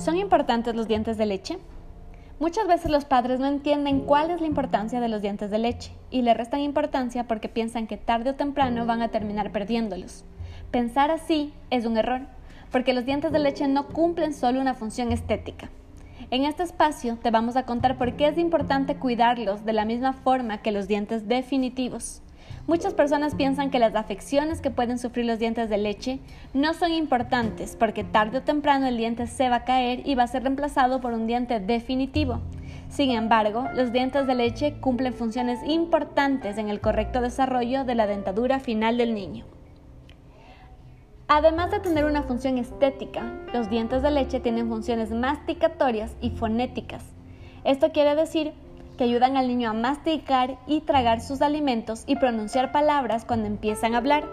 ¿Son importantes los dientes de leche? Muchas veces los padres no entienden cuál es la importancia de los dientes de leche y le restan importancia porque piensan que tarde o temprano van a terminar perdiéndolos. Pensar así es un error, porque los dientes de leche no cumplen solo una función estética. En este espacio te vamos a contar por qué es importante cuidarlos de la misma forma que los dientes definitivos. Muchas personas piensan que las afecciones que pueden sufrir los dientes de leche no son importantes porque tarde o temprano el diente se va a caer y va a ser reemplazado por un diente definitivo. Sin embargo, los dientes de leche cumplen funciones importantes en el correcto desarrollo de la dentadura final del niño. Además de tener una función estética, los dientes de leche tienen funciones masticatorias y fonéticas. Esto quiere decir que ayudan al niño a masticar y tragar sus alimentos y pronunciar palabras cuando empiezan a hablar.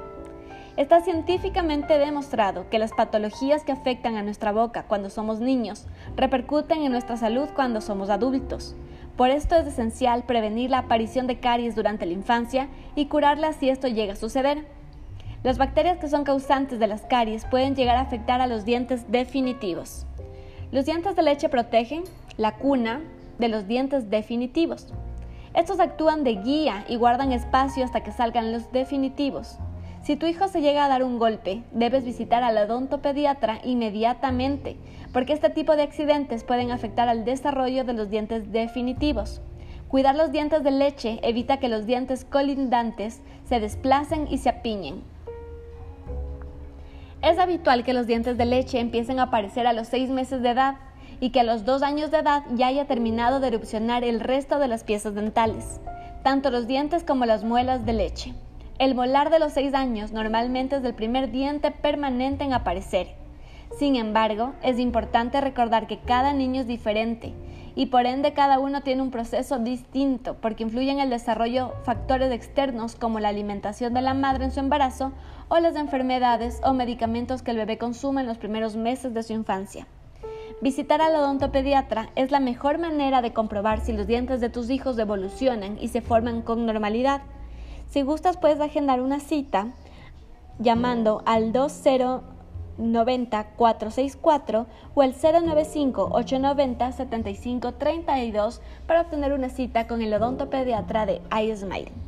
Está científicamente demostrado que las patologías que afectan a nuestra boca cuando somos niños repercuten en nuestra salud cuando somos adultos. Por esto es esencial prevenir la aparición de caries durante la infancia y curarla si esto llega a suceder. Las bacterias que son causantes de las caries pueden llegar a afectar a los dientes definitivos. Los dientes de leche protegen la cuna, de los dientes definitivos. Estos actúan de guía y guardan espacio hasta que salgan los definitivos. Si tu hijo se llega a dar un golpe, debes visitar al odontopediatra inmediatamente, porque este tipo de accidentes pueden afectar al desarrollo de los dientes definitivos. Cuidar los dientes de leche evita que los dientes colindantes se desplacen y se apiñen. Es habitual que los dientes de leche empiecen a aparecer a los 6 meses de edad y que a los dos años de edad ya haya terminado de erupcionar el resto de las piezas dentales, tanto los dientes como las muelas de leche. El molar de los seis años normalmente es el primer diente permanente en aparecer. Sin embargo, es importante recordar que cada niño es diferente y por ende cada uno tiene un proceso distinto porque influyen en el desarrollo factores externos como la alimentación de la madre en su embarazo o las enfermedades o medicamentos que el bebé consume en los primeros meses de su infancia. Visitar al odontopediatra es la mejor manera de comprobar si los dientes de tus hijos evolucionan y se forman con normalidad. Si gustas puedes agendar una cita llamando al 2090 464 o al 095 890 7532 para obtener una cita con el odontopediatra de iSmile.